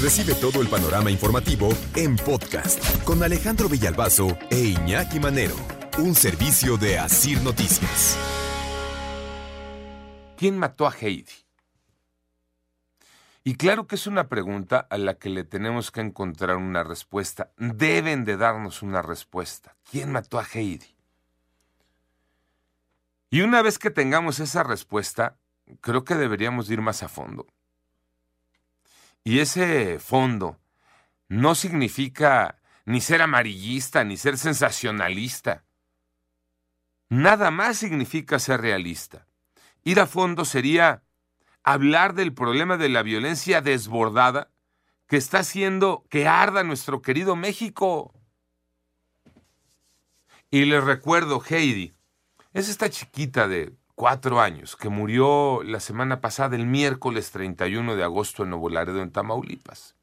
Recibe todo el panorama informativo en podcast con Alejandro Villalbazo e Iñaki Manero, un servicio de Asir Noticias. ¿Quién mató a Heidi? Y claro que es una pregunta a la que le tenemos que encontrar una respuesta. Deben de darnos una respuesta. ¿Quién mató a Heidi? Y una vez que tengamos esa respuesta, creo que deberíamos ir más a fondo. Y ese fondo no significa ni ser amarillista, ni ser sensacionalista. Nada más significa ser realista. Ir a fondo sería hablar del problema de la violencia desbordada que está haciendo que arda nuestro querido México. Y les recuerdo, Heidi, es esta chiquita de cuatro años que murió la semana pasada, el miércoles 31 de agosto en Nuevo Laredo, en Tamaulipas.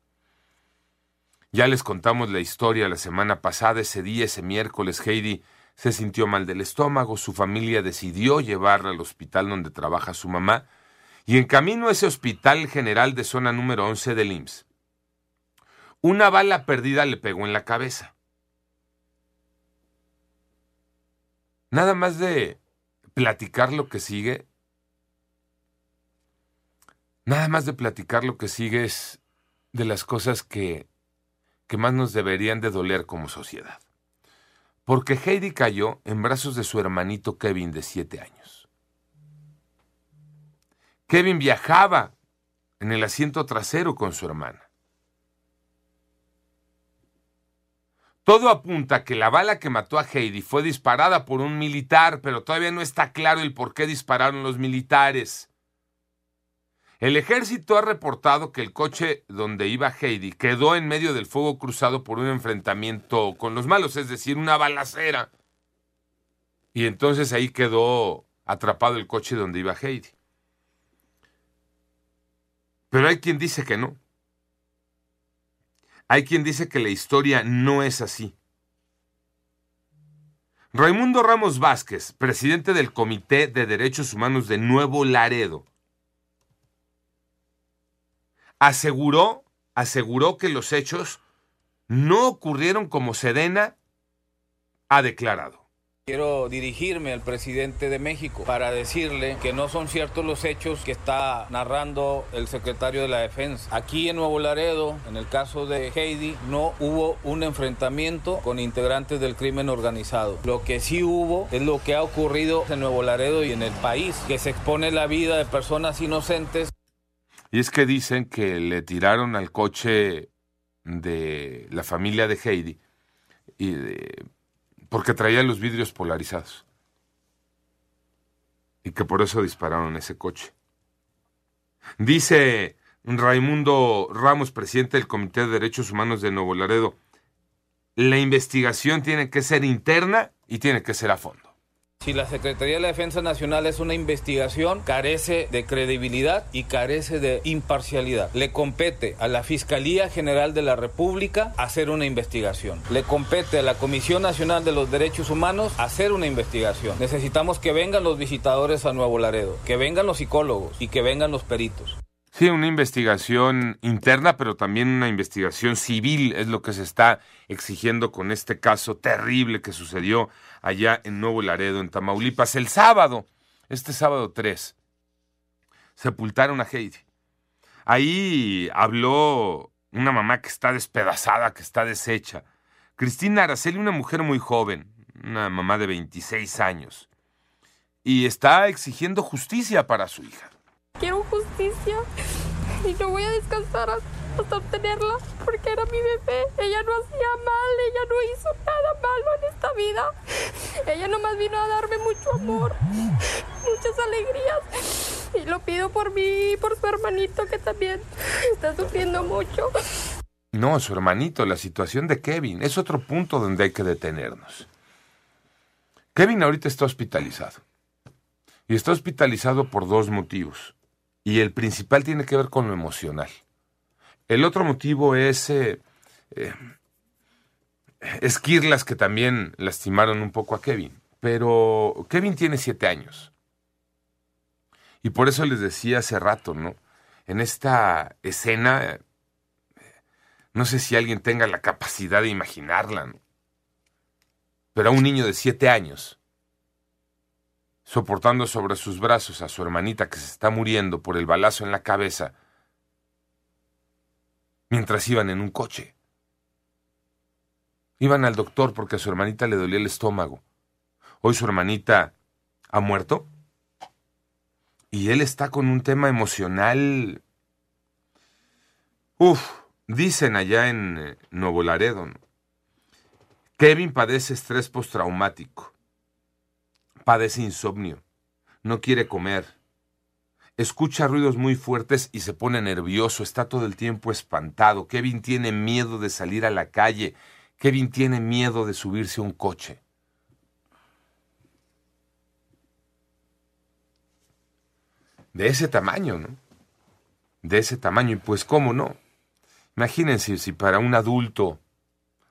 Ya les contamos la historia la semana pasada, ese día, ese miércoles, Heidi se sintió mal del estómago, su familia decidió llevarla al hospital donde trabaja su mamá, y en camino a ese hospital general de zona número 11 del IMSS, una bala perdida le pegó en la cabeza. Nada más de platicar lo que sigue, nada más de platicar lo que sigue es de las cosas que, que más nos deberían de doler como sociedad. Porque Heidi cayó en brazos de su hermanito Kevin de siete años. Kevin viajaba en el asiento trasero con su hermana. Todo apunta que la bala que mató a Heidi fue disparada por un militar, pero todavía no está claro el por qué dispararon los militares. El ejército ha reportado que el coche donde iba Heidi quedó en medio del fuego cruzado por un enfrentamiento con los malos, es decir, una balacera. Y entonces ahí quedó atrapado el coche donde iba Heidi. Pero hay quien dice que no. Hay quien dice que la historia no es así. Raimundo Ramos Vázquez, presidente del Comité de Derechos Humanos de Nuevo Laredo, aseguró, aseguró que los hechos no ocurrieron como Sedena ha declarado. Quiero dirigirme al presidente de México para decirle que no son ciertos los hechos que está narrando el secretario de la Defensa. Aquí en Nuevo Laredo, en el caso de Heidi, no hubo un enfrentamiento con integrantes del crimen organizado. Lo que sí hubo es lo que ha ocurrido en Nuevo Laredo y en el país, que se expone la vida de personas inocentes. Y es que dicen que le tiraron al coche de la familia de Heidi y de porque traía los vidrios polarizados. Y que por eso dispararon ese coche. Dice Raimundo Ramos, presidente del Comité de Derechos Humanos de Nuevo Laredo, la investigación tiene que ser interna y tiene que ser a fondo. Si la Secretaría de la Defensa Nacional es una investigación, carece de credibilidad y carece de imparcialidad. Le compete a la Fiscalía General de la República hacer una investigación. Le compete a la Comisión Nacional de los Derechos Humanos hacer una investigación. Necesitamos que vengan los visitadores a Nuevo Laredo, que vengan los psicólogos y que vengan los peritos. Sí, una investigación interna, pero también una investigación civil es lo que se está exigiendo con este caso terrible que sucedió allá en Nuevo Laredo, en Tamaulipas. El sábado, este sábado 3, sepultaron a Heidi. Ahí habló una mamá que está despedazada, que está deshecha. Cristina Araceli, una mujer muy joven, una mamá de 26 años, y está exigiendo justicia para su hija. Quiero justicia y no voy a descansar hasta obtenerla porque era mi bebé. Ella no hacía mal, ella no hizo nada malo en esta vida. Ella nomás vino a darme mucho amor, muchas alegrías. Y lo pido por mí y por su hermanito que también está sufriendo mucho. No, su hermanito, la situación de Kevin, es otro punto donde hay que detenernos. Kevin ahorita está hospitalizado. Y está hospitalizado por dos motivos y el principal tiene que ver con lo emocional. El otro motivo es eh, eh, esquirlas que también lastimaron un poco a Kevin. Pero Kevin tiene siete años. Y por eso les decía hace rato, ¿no? En esta escena, No sé si alguien tenga la capacidad de imaginarla, ¿no? Pero a un niño de siete años, soportando sobre sus brazos a su hermanita que se está muriendo por el balazo en la cabeza, mientras iban en un coche. Iban al doctor porque a su hermanita le dolía el estómago. Hoy su hermanita ha muerto y él está con un tema emocional. Uf, dicen allá en eh, Nuevo Laredo. Kevin padece estrés postraumático, padece insomnio, no quiere comer, escucha ruidos muy fuertes y se pone nervioso, está todo el tiempo espantado. Kevin tiene miedo de salir a la calle, Kevin tiene miedo de subirse a un coche. De ese tamaño, ¿no? De ese tamaño. Y pues, ¿cómo no? Imagínense si para un adulto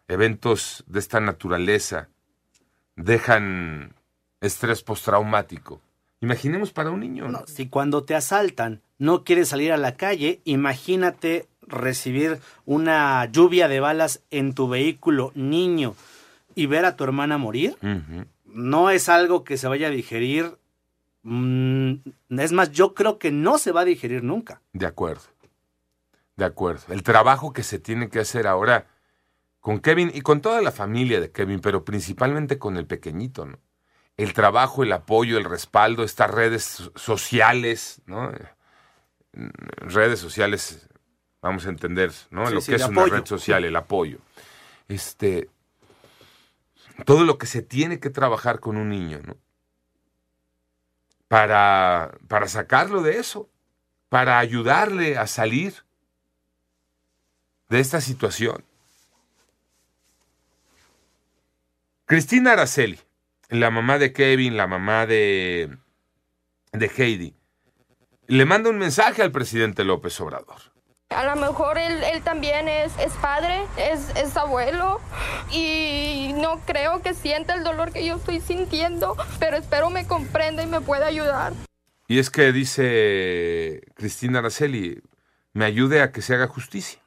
eventos de esta naturaleza dejan estrés postraumático. Imaginemos para un niño. No, si cuando te asaltan no quieres salir a la calle, imagínate recibir una lluvia de balas en tu vehículo, niño, y ver a tu hermana morir. No es algo que se vaya a digerir. Mm, es más, yo creo que no se va a digerir nunca. De acuerdo. De acuerdo. El trabajo que se tiene que hacer ahora con Kevin y con toda la familia de Kevin, pero principalmente con el pequeñito, ¿no? El trabajo, el apoyo, el respaldo, estas redes sociales, ¿no? Redes sociales, vamos a entender, ¿no? lo que es una red social, el apoyo. Este, todo lo que se tiene que trabajar con un niño, ¿no? Para, para sacarlo de eso, para ayudarle a salir de esta situación. Cristina Araceli, la mamá de Kevin, la mamá de, de Heidi, le manda un mensaje al presidente López Obrador. A lo mejor él, también es, es padre, es, es, abuelo y no creo que sienta el dolor que yo estoy sintiendo, pero espero me comprenda y me pueda ayudar. Y es que dice Cristina Araceli, me ayude a que se haga justicia.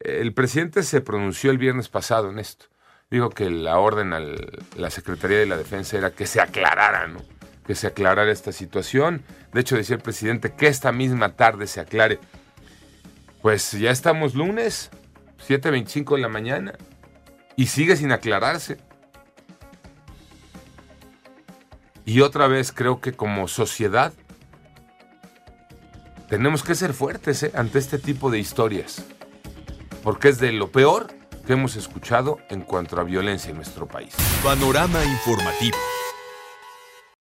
El presidente se pronunció el viernes pasado en esto. Dijo que la orden a la Secretaría de la Defensa era que se aclarara, ¿no? Que se aclarara esta situación. De hecho, decía el presidente que esta misma tarde se aclare. Pues ya estamos lunes, 7.25 de la mañana, y sigue sin aclararse. Y otra vez creo que como sociedad tenemos que ser fuertes ¿eh? ante este tipo de historias porque es de lo peor que hemos escuchado en cuanto a violencia en nuestro país. Panorama informativo.